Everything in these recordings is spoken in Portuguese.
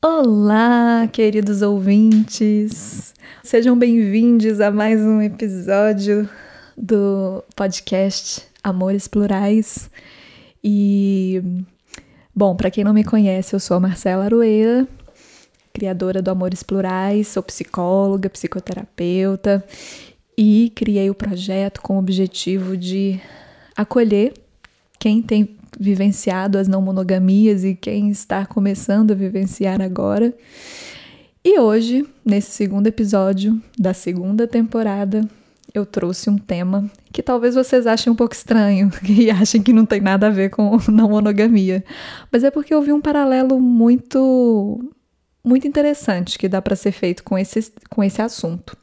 Olá, queridos ouvintes! Sejam bem-vindos a mais um episódio do podcast Amores Plurais. E, bom, para quem não me conhece, eu sou a Marcela Aroeira, criadora do Amores Plurais, sou psicóloga, psicoterapeuta e criei o projeto com o objetivo de acolher quem tem vivenciado as não monogamias e quem está começando a vivenciar agora. E hoje, nesse segundo episódio da segunda temporada, eu trouxe um tema que talvez vocês achem um pouco estranho e achem que não tem nada a ver com não monogamia. Mas é porque eu vi um paralelo muito muito interessante que dá para ser feito com esse, com esse assunto.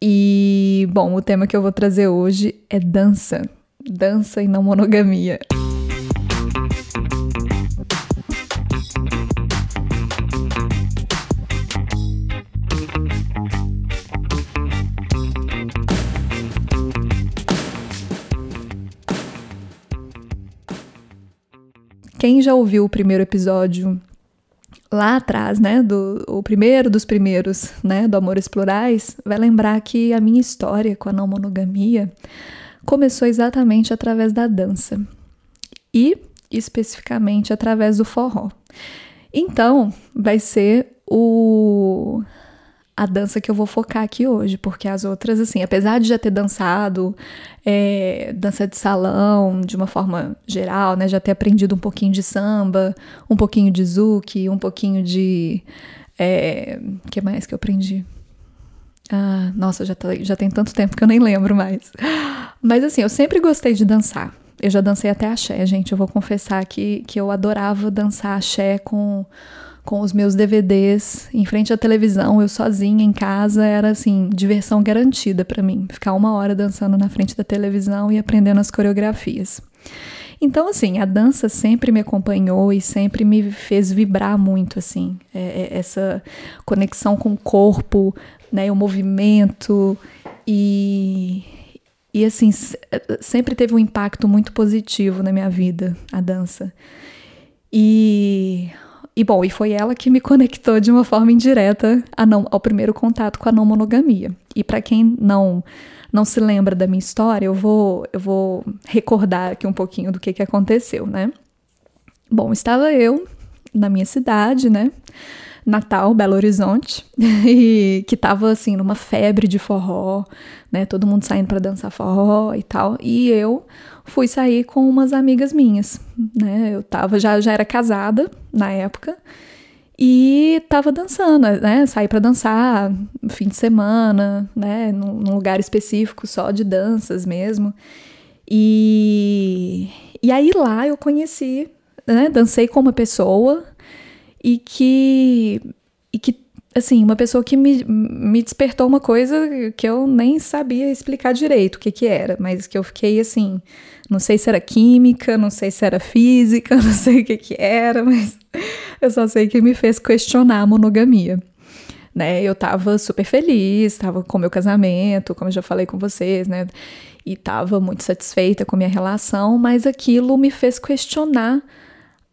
E, bom, o tema que eu vou trazer hoje é dança. Dança e não monogamia. Quem já ouviu o primeiro episódio lá atrás, né, do o primeiro dos primeiros, né, do Amores Plurais, vai lembrar que a minha história com a não monogamia começou exatamente através da dança e especificamente através do forró. Então, vai ser o a dança que eu vou focar aqui hoje, porque as outras, assim, apesar de já ter dançado é, dança de salão de uma forma geral, né, já ter aprendido um pouquinho de samba, um pouquinho de zouk, um pouquinho de. É, que mais que eu aprendi? Ah, nossa, já, tá, já tem tanto tempo que eu nem lembro mais. Mas assim, eu sempre gostei de dançar. Eu já dancei até axé, gente. Eu vou confessar que, que eu adorava dançar axé com com os meus DVDs em frente à televisão, eu sozinha em casa, era assim, diversão garantida para mim, ficar uma hora dançando na frente da televisão e aprendendo as coreografias. Então, assim, a dança sempre me acompanhou e sempre me fez vibrar muito, assim, é, é, essa conexão com o corpo, né, o movimento e, e assim, sempre teve um impacto muito positivo na minha vida, a dança. E e bom, e foi ela que me conectou de uma forma indireta não, ao primeiro contato com a não monogamia. E para quem não não se lembra da minha história, eu vou eu vou recordar aqui um pouquinho do que que aconteceu, né? Bom, estava eu na minha cidade, né? Natal, Belo Horizonte, e que tava assim numa febre de forró, né? Todo mundo saindo para dançar forró e tal. E eu fui sair com umas amigas minhas, né? Eu tava já já era casada na época e tava dançando, né? Saí para dançar no fim de semana, né? Num, num lugar específico só de danças mesmo. E e aí lá eu conheci, né? Dancei com uma pessoa e que, e que assim, uma pessoa que me, me despertou uma coisa que eu nem sabia explicar direito o que que era, mas que eu fiquei assim, não sei se era química, não sei se era física, não sei o que que era, mas eu só sei que me fez questionar a monogamia. Né, eu tava super feliz, tava com meu casamento, como eu já falei com vocês, né? E tava muito satisfeita com a minha relação, mas aquilo me fez questionar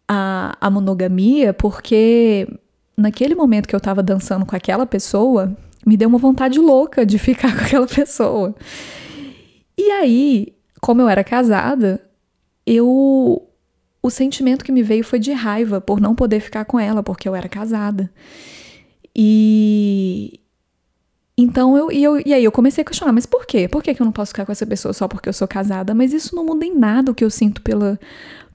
a, a monogamia porque naquele momento que eu tava dançando com aquela pessoa, me deu uma vontade louca de ficar com aquela pessoa. E aí, como eu era casada, eu o sentimento que me veio foi de raiva por não poder ficar com ela porque eu era casada. E então eu e, eu, e aí eu comecei a questionar, mas por quê? Por que, eu não posso ficar com essa pessoa só porque eu sou casada? Mas isso não muda em nada o que eu sinto pela,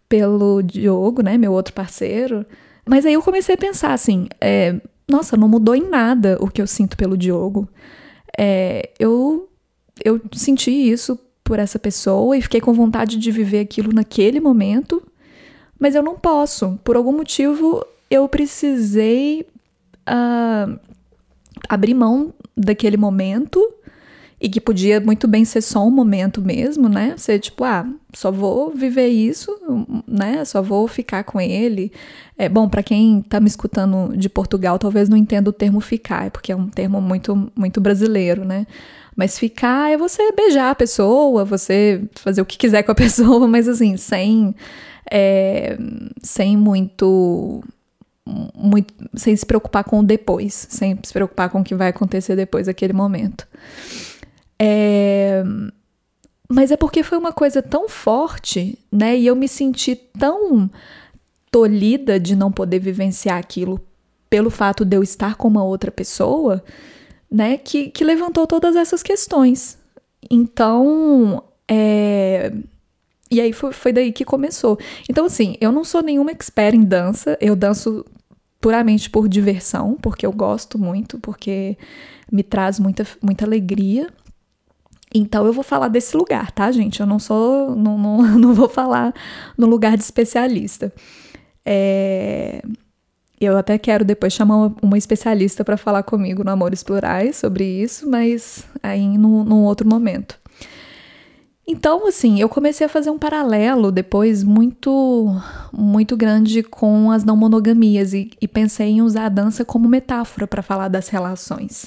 pelo Diogo, né, meu outro parceiro. Mas aí eu comecei a pensar assim, é, nossa, não mudou em nada o que eu sinto pelo Diogo. É, eu, eu senti isso por essa pessoa e fiquei com vontade de viver aquilo naquele momento, mas eu não posso. Por algum motivo, eu precisei uh, abrir mão daquele momento e que podia muito bem ser só um momento mesmo, né? Ser tipo, ah, só vou viver isso, né? Só vou ficar com ele. É bom para quem tá me escutando de Portugal, talvez não entenda o termo ficar, porque é um termo muito muito brasileiro, né? Mas ficar é você beijar a pessoa, você fazer o que quiser com a pessoa, mas assim, sem é, sem muito muito, sem se preocupar com o depois, sem se preocupar com o que vai acontecer depois daquele momento. É, mas é porque foi uma coisa tão forte, né? E eu me senti tão tolhida de não poder vivenciar aquilo pelo fato de eu estar com uma outra pessoa, né? Que, que levantou todas essas questões. Então, é, e aí foi, foi daí que começou. Então, assim, eu não sou nenhuma expert em dança, eu danço puramente por diversão, porque eu gosto muito, porque me traz muita, muita alegria. Então eu vou falar desse lugar, tá, gente? Eu não sou. Não, não, não vou falar no lugar de especialista. É, eu até quero depois chamar uma, especialista para falar comigo no Amores Plurais sobre isso, mas aí num, num outro momento. Então, assim, eu comecei a fazer um paralelo depois muito, muito grande com as não monogamias e, e pensei em usar a dança como metáfora para falar das relações.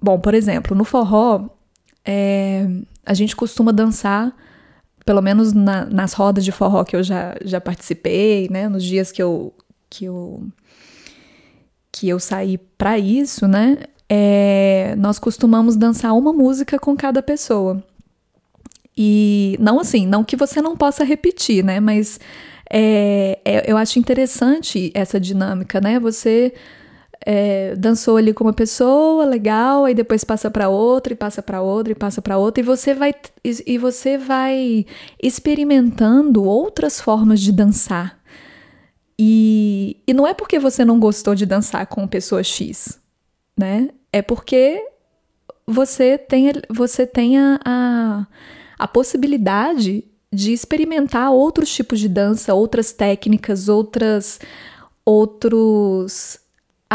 Bom, por exemplo, no forró, é, a gente costuma dançar, pelo menos na, nas rodas de forró que eu já, já participei, né, nos dias que eu, que eu, que eu saí para isso, né, é, nós costumamos dançar uma música com cada pessoa. E não assim, não que você não possa repetir, né? Mas é, é, eu acho interessante essa dinâmica, né? Você é, dançou ali com uma pessoa, legal, aí depois passa para outra e passa para outra e passa para outra e você vai e, e você vai experimentando outras formas de dançar. E, e não é porque você não gostou de dançar com pessoa X, né? É porque você tem, você tem a, a, a possibilidade de experimentar outros tipos de dança, outras técnicas, outras outros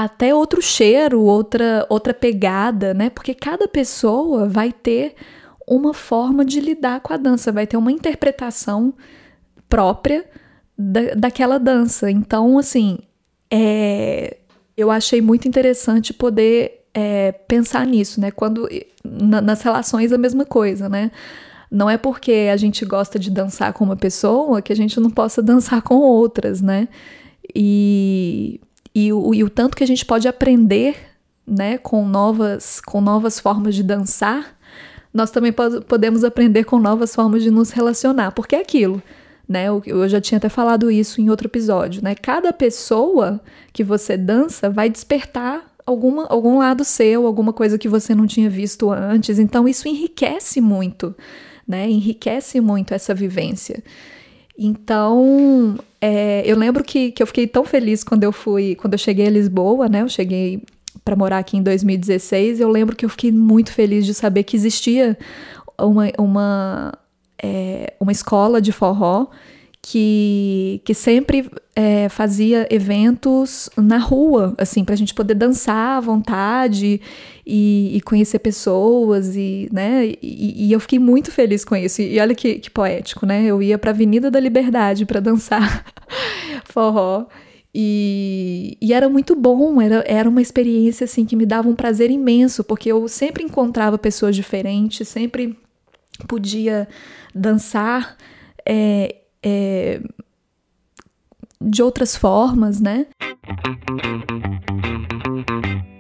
até outro cheiro, outra outra pegada, né? Porque cada pessoa vai ter uma forma de lidar com a dança, vai ter uma interpretação própria da, daquela dança. Então, assim, é, eu achei muito interessante poder é, pensar nisso, né? Quando na, nas relações a mesma coisa, né? Não é porque a gente gosta de dançar com uma pessoa que a gente não possa dançar com outras, né? E, e, o, e o tanto que a gente pode aprender, né, com novas, com novas formas de dançar, nós também podemos aprender com novas formas de nos relacionar, porque é aquilo, né? Eu, eu já tinha até falado isso em outro episódio, né? Cada pessoa que você dança vai despertar alguma, algum lado seu, alguma coisa que você não tinha visto antes. Então, isso enriquece muito, né? Enriquece muito essa vivência. Então, é, eu lembro que, que eu fiquei tão feliz quando eu fui, quando eu cheguei a Lisboa, né? Eu cheguei para morar aqui em 2016. Eu lembro que eu fiquei muito feliz de saber que existia uma, uma, é, uma escola de forró que, que sempre é, fazia eventos na rua, assim, para a gente poder dançar à vontade e, e conhecer pessoas, e, né, e, e, eu fiquei muito feliz com isso. E, olha que, que poético, né? Eu ia para a Avenida da Liberdade para dançar forró. E, e, era muito bom, era, era uma experiência assim que me dava um prazer imenso, porque eu sempre encontrava pessoas diferentes, sempre podia dançar é, é, de outras formas, né?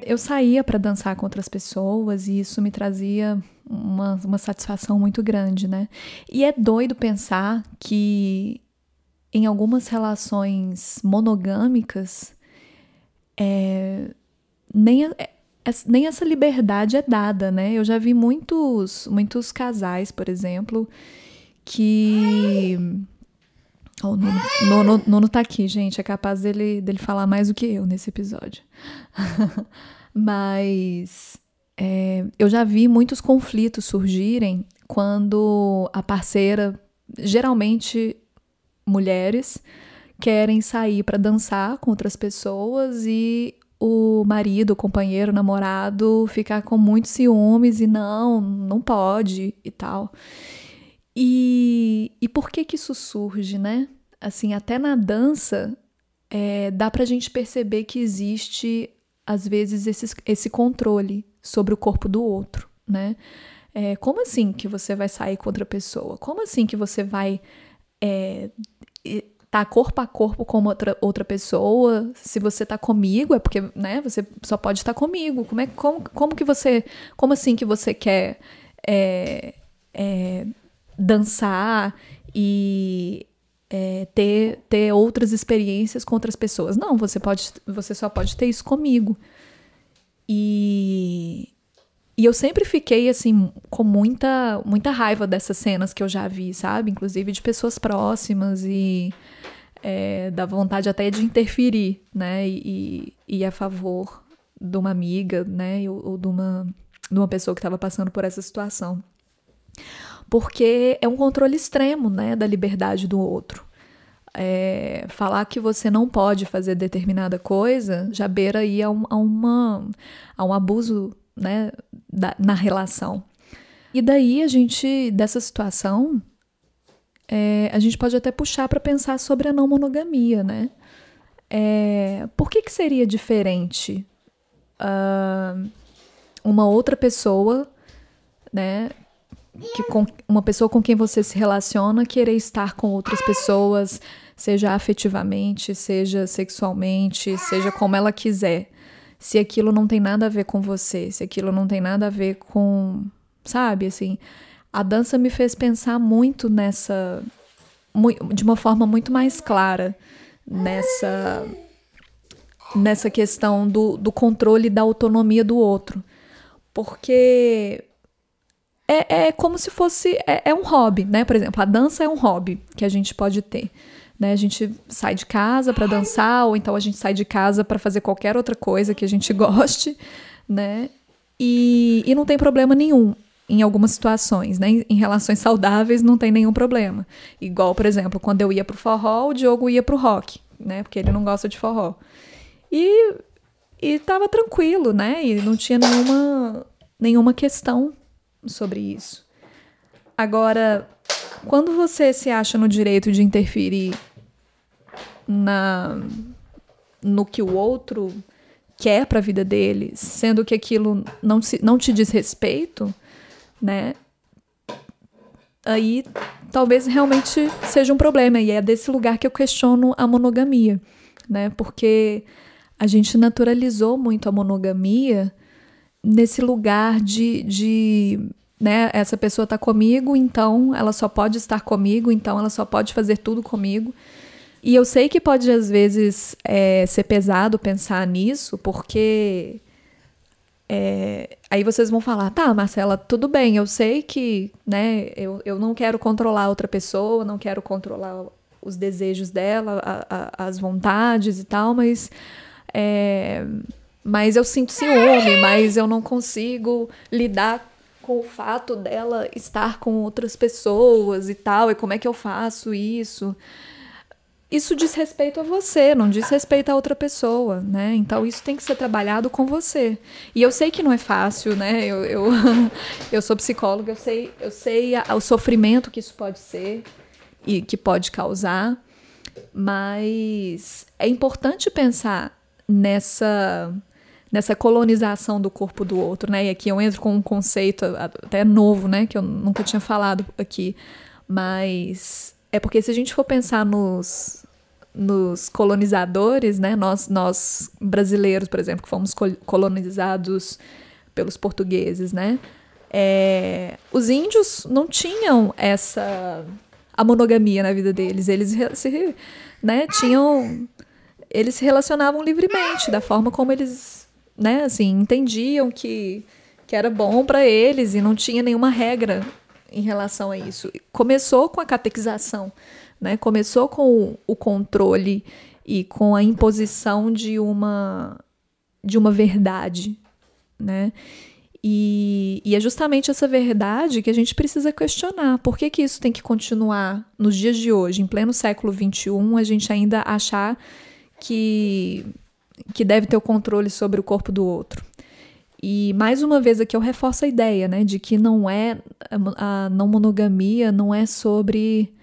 Eu saía para dançar com outras pessoas e isso me trazia uma, uma satisfação muito grande, né? E é doido pensar que em algumas relações monogâmicas é, nem, é, nem essa liberdade é dada, né? Eu já vi muitos, muitos casais, por exemplo, que Oh, o Nuno, tá aqui, gente. É capaz dele, dele falar mais do que eu nesse episódio. Mas é, eu já vi muitos conflitos surgirem quando a parceira, geralmente mulheres, querem sair para dançar com outras pessoas e o marido, o companheiro, o namorado ficar com muitos ciúmes e não, não pode e tal. E, e por que que isso surge, né? Assim, até na dança, é, dá pra gente perceber que existe, às vezes, esse, esse controle sobre o corpo do outro, né? É, como assim que você vai sair com outra pessoa? Como assim que você vai é, tá corpo a corpo com outra, outra pessoa. Se você tá comigo, é porque, né, você só pode estar comigo. Como é como, como que você. Como assim que você quer é, é, dançar e é, ter, ter outras experiências com outras pessoas? Não, você pode. Você só pode ter isso comigo. E, e eu sempre fiquei, assim, com muita, muita raiva dessas cenas que eu já vi, sabe? Inclusive de pessoas próximas e é, da vontade até de interferir, né? E, e a favor de uma amiga, né? Ou, ou de, uma, de uma pessoa que estava passando por essa situação. Porque é um controle extremo, né? Da liberdade do outro. É, falar que você não pode fazer determinada coisa já beira aí a, um, a, uma, a um abuso né, da, na relação. E daí a gente, dessa situação, é, a gente pode até puxar para pensar sobre a não monogamia, né? É, por que, que seria diferente uh, uma outra pessoa, né? Que com, uma pessoa com quem você se relaciona querer estar com outras pessoas, seja afetivamente, seja sexualmente, seja como ela quiser. Se aquilo não tem nada a ver com você, se aquilo não tem nada a ver com. Sabe, assim. A dança me fez pensar muito nessa. de uma forma muito mais clara nessa. nessa questão do, do controle da autonomia do outro. Porque é, é como se fosse. É, é, um hobby, né? Por exemplo, a dança é um hobby que a gente pode ter. Né? A gente sai de casa para dançar, ou então a gente sai de casa para fazer qualquer outra coisa que a gente goste, né? E, e não tem problema nenhum em algumas situações, né? Em relações saudáveis não tem nenhum problema. Igual, por exemplo, quando eu ia pro forró, o Diogo ia pro rock, né? Porque ele não gosta de forró. E, e tava tranquilo, né? E não tinha nenhuma, nenhuma questão sobre isso. Agora, quando você se acha no direito de interferir na no que o outro quer para a vida dele, sendo que aquilo não, se, não te diz respeito, né? Aí talvez realmente seja um problema. E é desse lugar que eu questiono a monogamia, né? Porque a gente naturalizou muito a monogamia nesse lugar de, de né? Essa pessoa está comigo, então ela só pode estar comigo, então ela só pode fazer tudo comigo. E eu sei que pode às vezes é, ser pesado pensar nisso, porque é, aí vocês vão falar, tá, Marcela, tudo bem, eu sei que, né, eu, eu não quero controlar outra pessoa, não quero controlar os desejos dela, a, a, as vontades e tal, mas é, mas eu sinto ciúme, mas eu não consigo lidar com o fato dela estar com outras pessoas e tal, e como é que eu faço isso? Isso diz respeito a você, não diz respeito a outra pessoa, né? Então isso tem que ser trabalhado com você. E eu sei que não é fácil, né? Eu, eu, eu sou psicóloga, eu sei, eu sei a, o sofrimento que isso pode ser e que pode causar, mas é importante pensar nessa nessa colonização do corpo do outro, né? E aqui eu entro com um conceito até novo, né? Que eu nunca tinha falado aqui. Mas é porque se a gente for pensar nos, nos colonizadores, né? Nós, nós brasileiros, por exemplo, que fomos colonizados pelos portugueses, né? É, os índios não tinham essa a monogamia na vida deles. Eles se, né, tinham eles se relacionavam livremente da forma como eles né, assim, entendiam que, que era bom para eles e não tinha nenhuma regra em relação a isso. Começou com a catequização, né? Começou com o, controle e com a imposição de uma de uma verdade, né? E, e, é justamente essa verdade que a gente precisa questionar. Por que, que isso tem que continuar nos dias de hoje, em pleno século XXI, a gente ainda achar que que deve ter o controle sobre o corpo do outro. E mais uma vez aqui eu reforço a ideia, né, de que não é a não monogamia não é sobre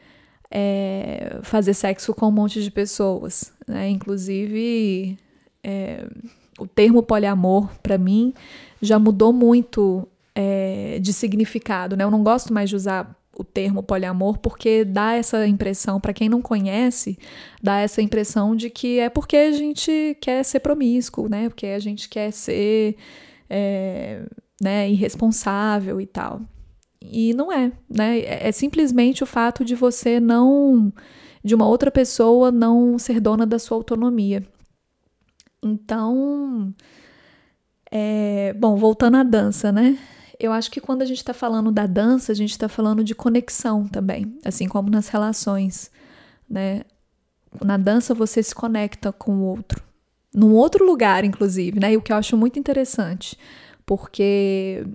é, fazer sexo com um monte de pessoas, né? Inclusive é, o termo poliamor para mim já mudou muito é, de significado, né? Eu não gosto mais de usar o termo poliamor porque dá essa impressão, para quem não conhece, dá essa impressão de que é porque a gente quer ser promíscuo, né? Porque a gente quer ser é, né, irresponsável e tal. E não é, né? É, é simplesmente o fato de você não. de uma outra pessoa não ser dona da sua autonomia. Então. É, bom, voltando à dança, né? Eu acho que quando a gente está falando da dança, a gente está falando de conexão também, assim como nas relações, né? Na dança você se conecta com o outro, num outro lugar, inclusive, né? E o que eu acho muito interessante, porque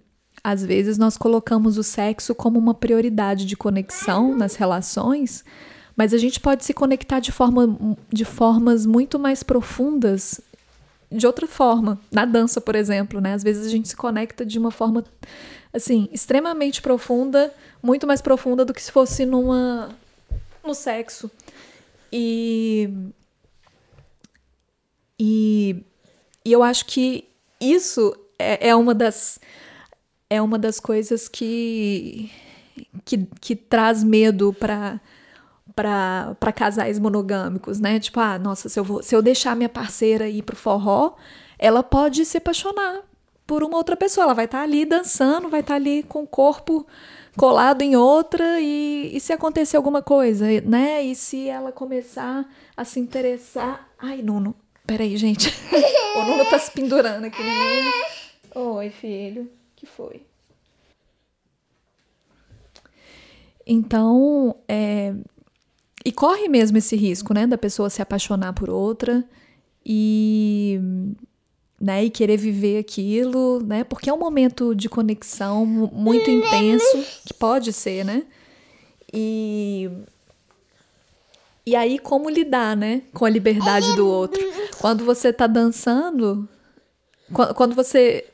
às vezes nós colocamos o sexo como uma prioridade de conexão nas relações, mas a gente pode se conectar de, forma, de formas muito mais profundas de outra forma. Na dança, por exemplo, né? Às vezes a gente se conecta de uma forma, assim, extremamente profunda, muito mais profunda do que se fosse numa no sexo. E e, e eu acho que isso é, é uma das é uma das coisas que que, que traz medo para para casais monogâmicos, né? Tipo, ah, nossa, se eu, vou, se eu deixar minha parceira ir pro forró, ela pode se apaixonar por uma outra pessoa. Ela vai estar tá ali dançando, vai estar tá ali com o corpo colado em outra e, e se acontecer alguma coisa, né? E se ela começar a se interessar. Ai, Nuno, peraí, gente. o Nuno tá se pendurando aqui no meio. Oi, filho. que foi? Então, é, e corre mesmo esse risco, né, da pessoa se apaixonar por outra e né, e querer viver aquilo, né? Porque é um momento de conexão muito intenso, que pode ser, né? E e aí como lidar, né, com a liberdade do outro? Quando você tá dançando, quando você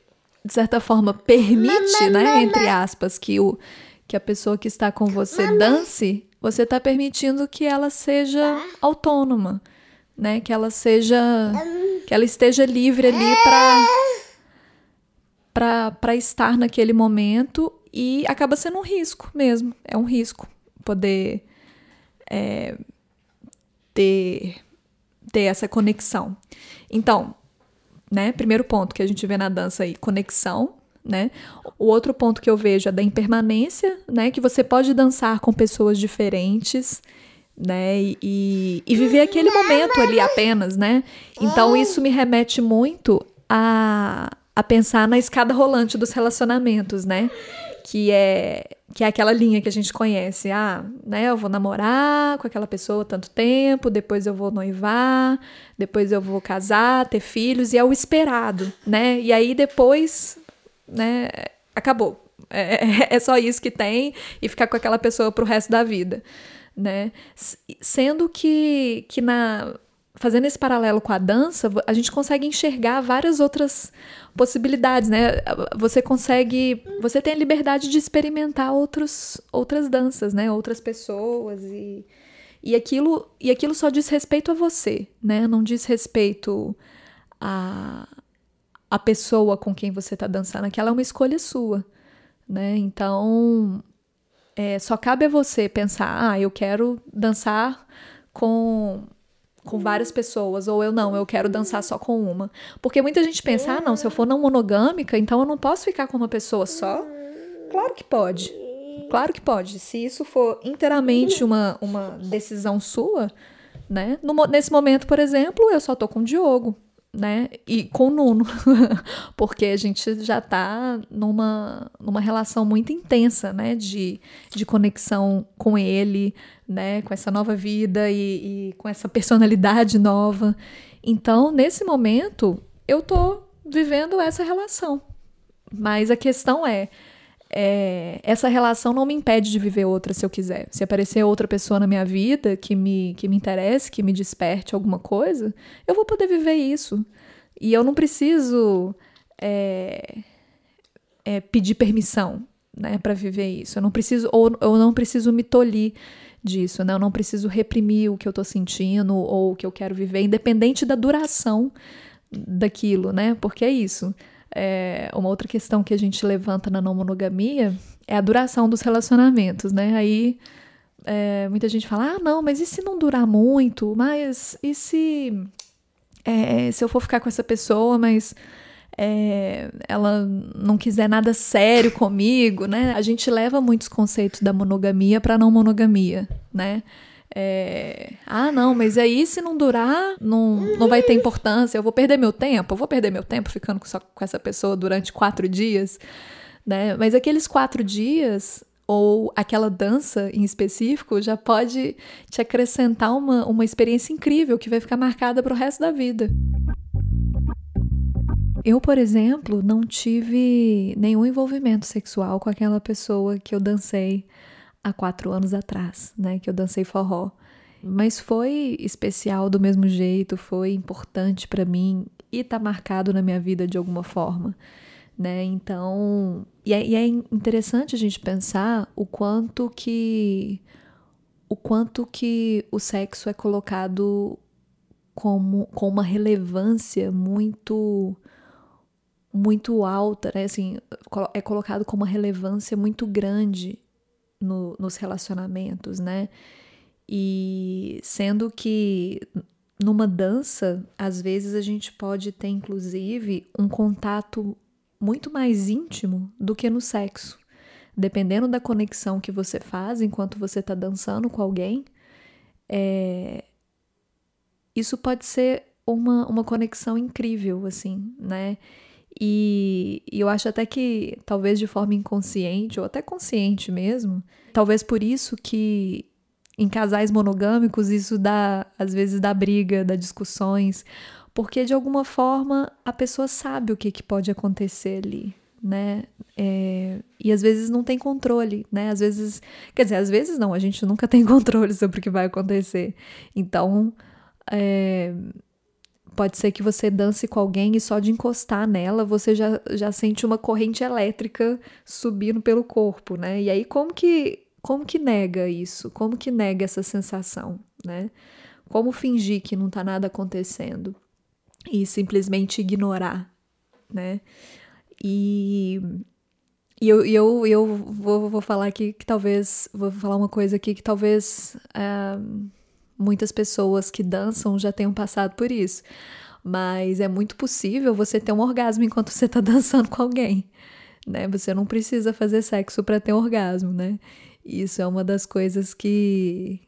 de certa forma permite, né, entre aspas, que o que a pessoa que está com você dance, você está permitindo que ela seja tá. autônoma, né? Que ela seja, que ela esteja livre ali para para estar naquele momento e acaba sendo um risco mesmo. É um risco poder é, ter ter essa conexão. Então, né? Primeiro ponto que a gente vê na dança aí, conexão né? O outro ponto que eu vejo é da impermanência, né? Que você pode dançar com pessoas diferentes, né? E, e viver aquele momento ali apenas, né? Então isso me remete muito a, a pensar na escada rolante dos relacionamentos, né? Que é que é aquela linha que a gente conhece. Ah, né, eu vou namorar com aquela pessoa tanto tempo, depois eu vou noivar, depois eu vou casar, ter filhos, e é o esperado, né? E aí depois né, acabou. É, é, é só isso que tem e ficar com aquela pessoa pro resto da vida, né? Sendo que, que na fazendo esse paralelo com a dança, a gente consegue enxergar várias outras possibilidades, né? Você consegue, você tem a liberdade de experimentar outros, outras danças, né? Outras pessoas e, e aquilo e aquilo só diz respeito a você, né? Não diz respeito a a pessoa com quem você está dançando, aquela é uma escolha sua, né? Então, é, só cabe a você pensar, ah, eu quero dançar com com várias pessoas, ou eu não, eu quero dançar só com uma. Porque muita gente pensa, ah, não, se eu for não monogâmica, então eu não posso ficar com uma pessoa só. Claro que pode. Claro que pode. Se isso for inteiramente uma, uma decisão sua, né? No, nesse momento, por exemplo, eu só tô com o Diogo né? E com o Nuno, porque a gente já está numa, numa relação muito intensa, né? De, de conexão com ele, né? Com essa nova vida e, e com essa personalidade nova. Então, nesse momento, eu tô vivendo essa relação. Mas a questão é, é, essa relação não me impede de viver outra se eu quiser. Se aparecer outra pessoa na minha vida que me, que me interesse, que me desperte alguma coisa, eu vou poder viver isso. E eu não preciso é, é, pedir permissão né, para viver isso. Eu não preciso, ou eu não preciso me tolir disso, né? Eu não preciso reprimir o que eu estou sentindo ou o que eu quero viver, independente da duração daquilo, né? Porque é isso. É, uma outra questão que a gente levanta na não monogamia é a duração dos relacionamentos, né? Aí é, muita gente fala, ah, não, mas e se não durar muito? Mas e se, é, se eu for ficar com essa pessoa, mas é, ela não quiser nada sério comigo, né? A gente leva muitos conceitos da monogamia para não monogamia, né? É, ah, não, mas aí se não durar, não, não vai ter importância, eu vou perder meu tempo, eu vou perder meu tempo ficando só com essa pessoa durante quatro dias, né? Mas aqueles quatro dias, ou aquela dança em específico, já pode te acrescentar uma, uma experiência incrível que vai ficar marcada para o resto da vida. Eu, por exemplo, não tive nenhum envolvimento sexual com aquela pessoa que eu dancei há quatro anos atrás, né? Que eu dancei forró. Mas foi especial do mesmo jeito, foi importante para mim e tá marcado na minha vida de alguma forma, né? Então, e é, e é interessante a gente pensar o quanto que o quanto que o sexo é colocado como com uma relevância muito muito alta, né? Assim, é colocado com uma relevância muito grande no, nos relacionamentos, né? E sendo que numa dança, às vezes a gente pode ter, inclusive, um contato muito mais íntimo do que no sexo. Dependendo da conexão que você faz enquanto você está dançando com alguém, é... isso pode ser uma, uma conexão incrível, assim, né? E, eu acho até que, talvez de forma inconsciente, ou até consciente mesmo, talvez por isso que em casais monogâmicos isso dá, às vezes, dá briga, dá discussões, porque de alguma forma a pessoa sabe o que, que pode acontecer ali, né? É, e às vezes não tem controle, né? Às vezes, quer dizer, às vezes não, a gente nunca tem controle sobre o que vai acontecer. Então, é, Pode ser que você dance com alguém e só de encostar nela você já, já sente uma corrente elétrica subindo pelo corpo, né? E aí como que como que nega isso? Como que nega essa sensação, né? Como fingir que não tá nada acontecendo e simplesmente ignorar, né? E, e eu, eu, eu vou, vou falar aqui que talvez, vou falar uma coisa aqui que talvez uh, Muitas pessoas que dançam já tenham passado por isso. Mas é muito possível você ter um orgasmo enquanto você está dançando com alguém. Né? Você não precisa fazer sexo para ter um orgasmo, né? Isso é uma das coisas que,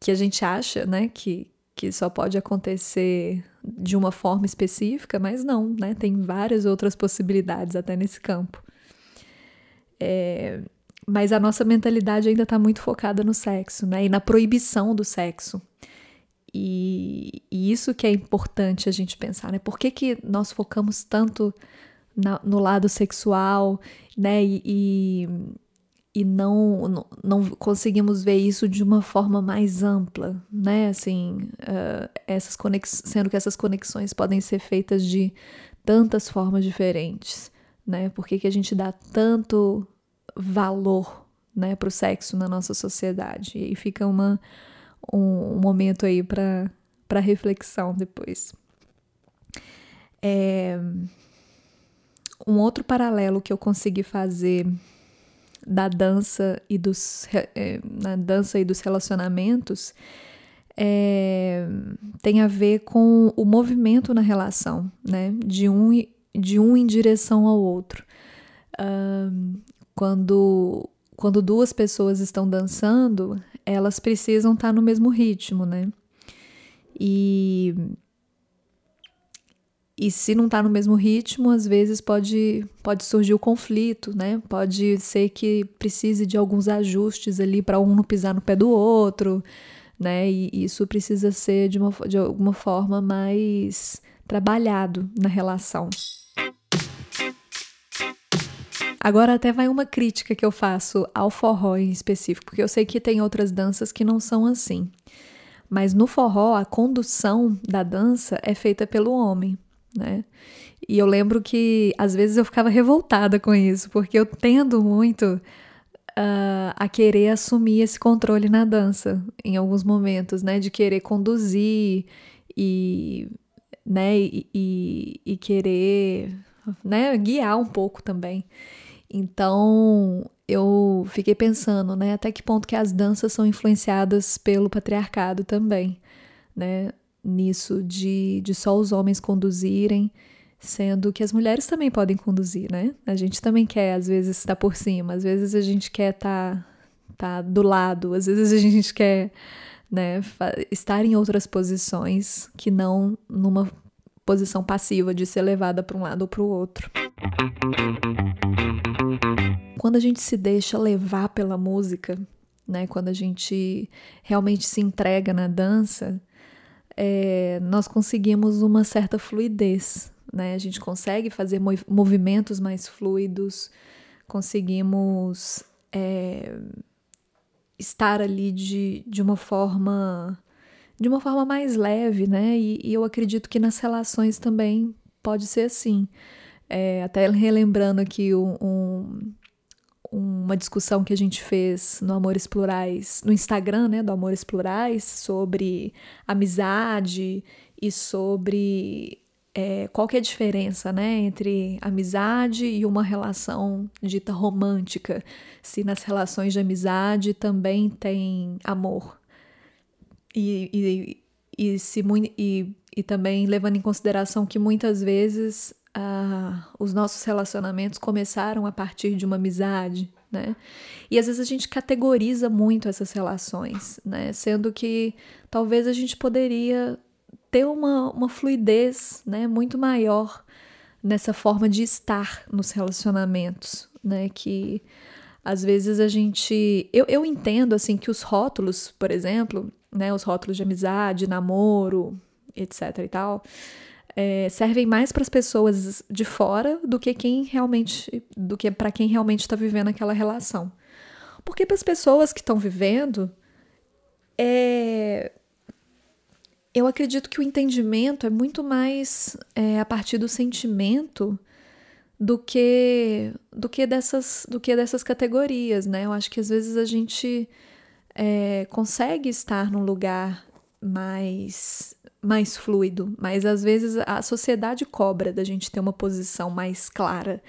que a gente acha, né? Que, que só pode acontecer de uma forma específica, mas não, né? Tem várias outras possibilidades até nesse campo. É, mas a nossa mentalidade ainda está muito focada no sexo, né? E na proibição do sexo. E, e, isso que é importante a gente pensar, né? Por que, que nós focamos tanto na, no lado sexual, né? E, e, e não, não, não, conseguimos ver isso de uma forma mais ampla, né? Assim, uh, essas conex sendo que essas conexões podem ser feitas de tantas formas diferentes, né? Por que, que a gente dá tanto valor, né, para o sexo na nossa sociedade? E aí fica uma um, um momento aí para reflexão depois. É, um outro paralelo que eu consegui fazer da dança e dos é, na dança e dos relacionamentos é, tem a ver com o movimento na relação, né? De um, de um em direção ao outro. Um, quando quando duas pessoas estão dançando, elas precisam estar tá no mesmo ritmo, né? E e se não está no mesmo ritmo, às vezes pode, pode surgir o conflito, né? Pode ser que precise de alguns ajustes ali para um não pisar no pé do outro, né? E isso precisa ser de, uma, de alguma forma mais trabalhado na relação. Agora até vai uma crítica que eu faço ao forró em específico, porque eu sei que tem outras danças que não são assim. Mas no forró, a condução da dança é feita pelo homem, né? E eu lembro que às vezes eu ficava revoltada com isso, porque eu tendo muito uh, a querer assumir esse controle na dança em alguns momentos, né? De querer conduzir e, né? e, e, e querer né, guiar um pouco também. Então, eu fiquei pensando, né, até que ponto que as danças são influenciadas pelo patriarcado também, né, nisso de, de só os homens conduzirem, sendo que as mulheres também podem conduzir, né? A gente também quer, às vezes, estar por cima, às vezes a gente quer estar tá, tá do lado, às vezes a gente quer né, estar em outras posições que não numa posição passiva de ser levada para um lado ou para o outro. Quando a gente se deixa levar pela música, né, quando a gente realmente se entrega na dança, é, nós conseguimos uma certa fluidez, né? A gente consegue fazer movimentos mais fluidos, conseguimos é, estar ali de, de uma forma de uma forma mais leve, né? E, e eu acredito que nas relações também pode ser assim. É, até relembrando aqui um, um, uma discussão que a gente fez no Amores Plurais, no Instagram, né, do Amores Plurais, sobre amizade e sobre é, qual que é a diferença, né, entre amizade e uma relação dita romântica, se nas relações de amizade também tem amor. E, e, e, se, e, e também levando em consideração que muitas vezes ah, os nossos relacionamentos começaram a partir de uma amizade, né? E às vezes a gente categoriza muito essas relações, né? Sendo que talvez a gente poderia ter uma, uma fluidez né, muito maior nessa forma de estar nos relacionamentos, né? Que às vezes a gente. Eu, eu entendo assim que os rótulos, por exemplo, né? Os rótulos de amizade, namoro, etc. e tal. É, servem mais para as pessoas de fora do que quem realmente do que para quem realmente está vivendo aquela relação porque para as pessoas que estão vivendo é, eu acredito que o entendimento é muito mais é, a partir do sentimento do que do que dessas do que dessas categorias, né? Eu acho que às vezes a gente é, consegue estar num lugar mais mais fluido, mas às vezes a sociedade cobra da gente ter uma posição mais clara,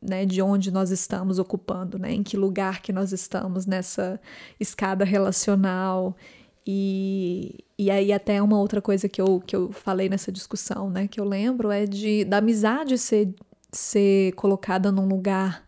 né, de onde nós estamos ocupando, né, em que lugar que nós estamos nessa escada relacional. E, e aí até uma outra coisa que eu, que eu falei nessa discussão, né, que eu lembro é de da amizade ser, ser colocada num lugar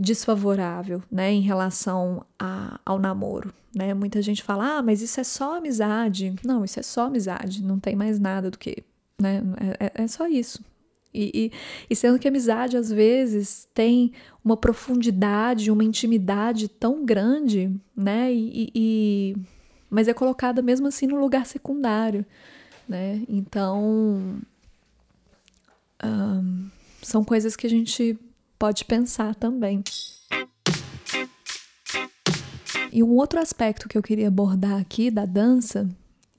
desfavorável, né, em relação a, ao namoro, né? Muita gente fala, ah, mas isso é só amizade. Não, isso é só amizade, não tem mais nada do que, né? É, é, é só isso. E, e, e, sendo que a amizade às vezes tem uma profundidade, uma intimidade tão grande, né? E, e mas é colocada mesmo assim no lugar secundário, né? Então são coisas que a gente pode pensar também. E um outro aspecto que eu queria abordar aqui da dança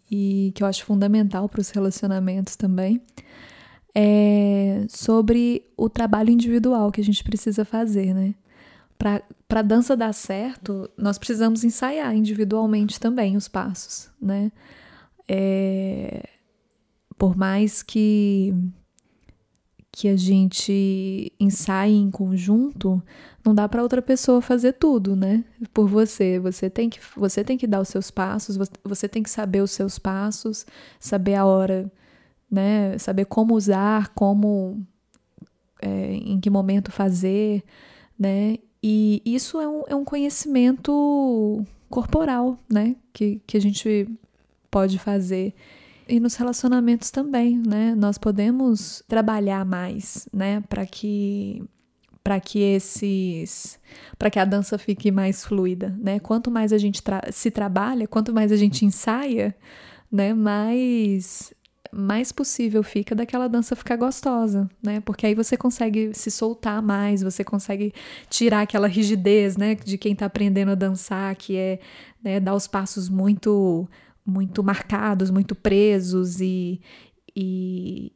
e que eu acho fundamental para os relacionamentos também é sobre o trabalho individual que a gente precisa fazer, né? para a dança dar certo, nós precisamos ensaiar individualmente também os passos, né? É, por mais que que a gente ensaie em conjunto, não dá para outra pessoa fazer tudo, né? Por você, você tem que você tem que dar os seus passos, você tem que saber os seus passos, saber a hora, né? Saber como usar, como é, em que momento fazer, né? E isso é um, é um conhecimento corporal, né? Que, que a gente pode fazer. E nos relacionamentos também, né? Nós podemos trabalhar mais, né? Para que para que esses para que a dança fique mais fluida, né? Quanto mais a gente tra se trabalha, quanto mais a gente ensaia, né? Mais mais possível fica daquela dança ficar gostosa, né? Porque aí você consegue se soltar mais, você consegue tirar aquela rigidez, né, de quem tá aprendendo a dançar, que é, né, dar os passos muito muito marcados, muito presos e, e,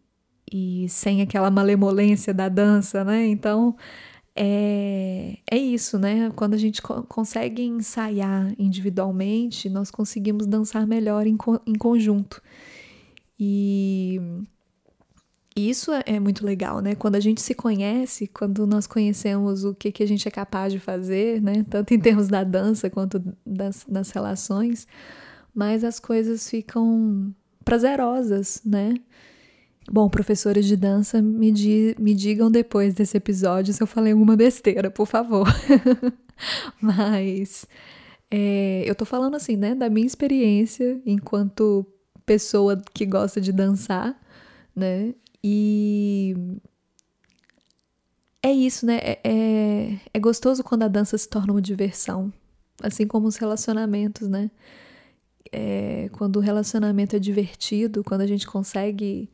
e sem aquela malemolência da dança, né? Então, é, é isso, né? Quando a gente co consegue ensaiar individualmente, nós conseguimos dançar melhor em, co em conjunto. E, isso é, é muito legal, né? Quando a gente se conhece, quando nós conhecemos o que, que a gente é capaz de fazer, né? Tanto em termos da dança quanto das, das relações, mas as coisas ficam prazerosas, né? Bom, professores de dança, me, di me digam depois desse episódio se eu falei alguma besteira, por favor. Mas é, eu tô falando assim, né, da minha experiência enquanto pessoa que gosta de dançar, né? E é isso, né? É, é, é gostoso quando a dança se torna uma diversão, assim como os relacionamentos, né? É, quando o relacionamento é divertido, quando a gente consegue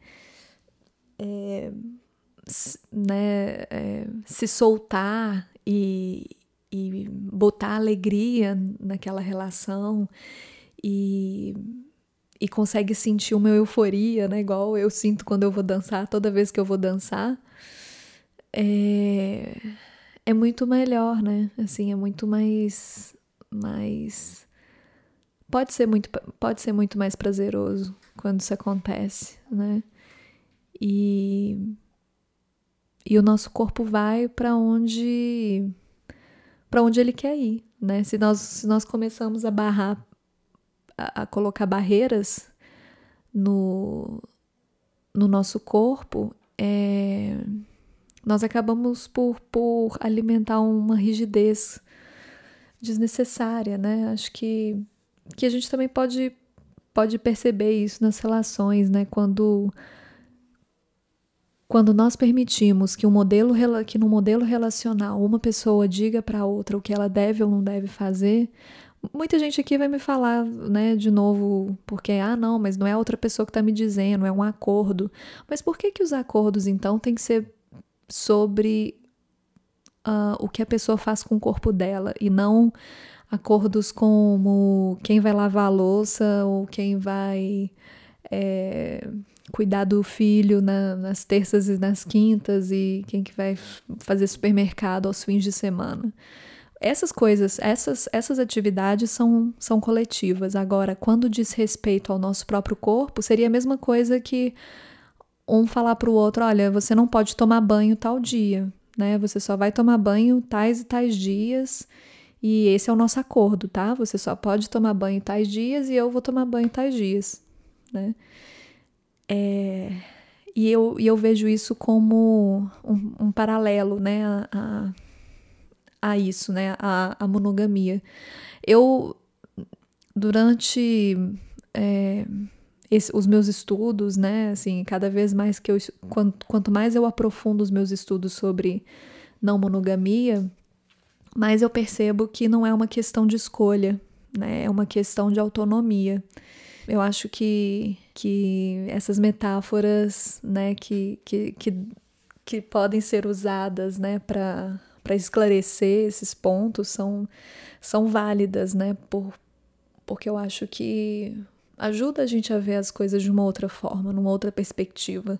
é, né, é, se soltar e, e botar alegria naquela relação e, e consegue sentir uma euforia, né, igual eu sinto quando eu vou dançar, toda vez que eu vou dançar, é, é muito melhor, né? Assim, é muito mais, mais pode ser muito pode ser muito mais prazeroso quando isso acontece, né? E, e o nosso corpo vai para onde para onde ele quer ir, né? Se nós, se nós começamos a barrar, a, a colocar barreiras no, no nosso corpo, é, nós acabamos por, por alimentar uma rigidez desnecessária, né? Acho que, que a gente também pode, pode perceber isso nas relações, né? Quando quando nós permitimos que, um modelo, que no modelo relacional uma pessoa diga para outra o que ela deve ou não deve fazer, muita gente aqui vai me falar, né, de novo, porque, ah, não, mas não é outra pessoa que está me dizendo, é um acordo. Mas por que, que os acordos, então, têm que ser sobre uh, o que a pessoa faz com o corpo dela e não acordos como quem vai lavar a louça ou quem vai. É, cuidar do filho na, nas terças e nas quintas e quem que vai fazer supermercado aos fins de semana. Essas coisas, essas, essas atividades são, são coletivas. Agora, quando diz respeito ao nosso próprio corpo, seria a mesma coisa que um falar para o outro: olha, você não pode tomar banho tal dia, né? Você só vai tomar banho tais e tais dias. E esse é o nosso acordo, tá? Você só pode tomar banho tais dias e eu vou tomar banho tais dias, né? É, e, eu, e eu vejo isso como um, um paralelo né, a, a, a, isso, né, a, a monogamia. Eu, durante é, esse, os meus estudos, né, assim, cada vez mais que eu, quanto, quanto mais eu aprofundo os meus estudos sobre não monogamia, mais eu percebo que não é uma questão de escolha, né, é uma questão de autonomia. Eu acho que, que essas metáforas, né, que, que, que, que podem ser usadas, né, para para esclarecer esses pontos são, são válidas, né, por, porque eu acho que ajuda a gente a ver as coisas de uma outra forma, numa outra perspectiva.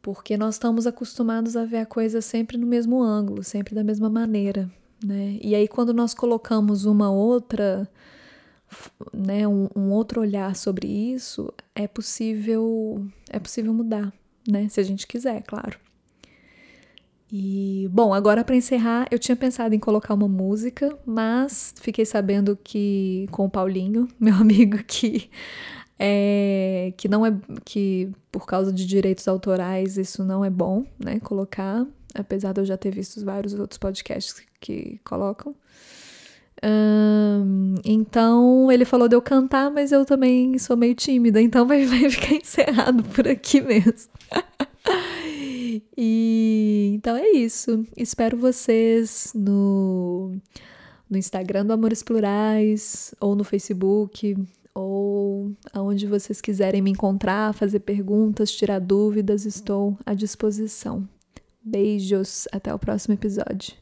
Porque nós estamos acostumados a ver a coisa sempre no mesmo ângulo, sempre da mesma maneira, né? E aí quando nós colocamos uma outra né, um, um, outro olhar sobre isso, é possível é possível mudar, né? Se a gente quiser, claro. E bom, agora para encerrar, eu tinha pensado em colocar uma música, mas fiquei sabendo que com o Paulinho, meu amigo, que é que não é que por causa de direitos autorais isso não é bom, né? Colocar, apesar de eu já ter visto vários outros podcasts que colocam então ele falou de eu cantar, mas eu também sou meio tímida, então vai, vai ficar encerrado por aqui mesmo. e então é isso. Espero vocês no, no Instagram do Amores Plurais, ou no Facebook, ou aonde vocês quiserem me encontrar, fazer perguntas, tirar dúvidas, estou à disposição. Beijos, até o próximo episódio.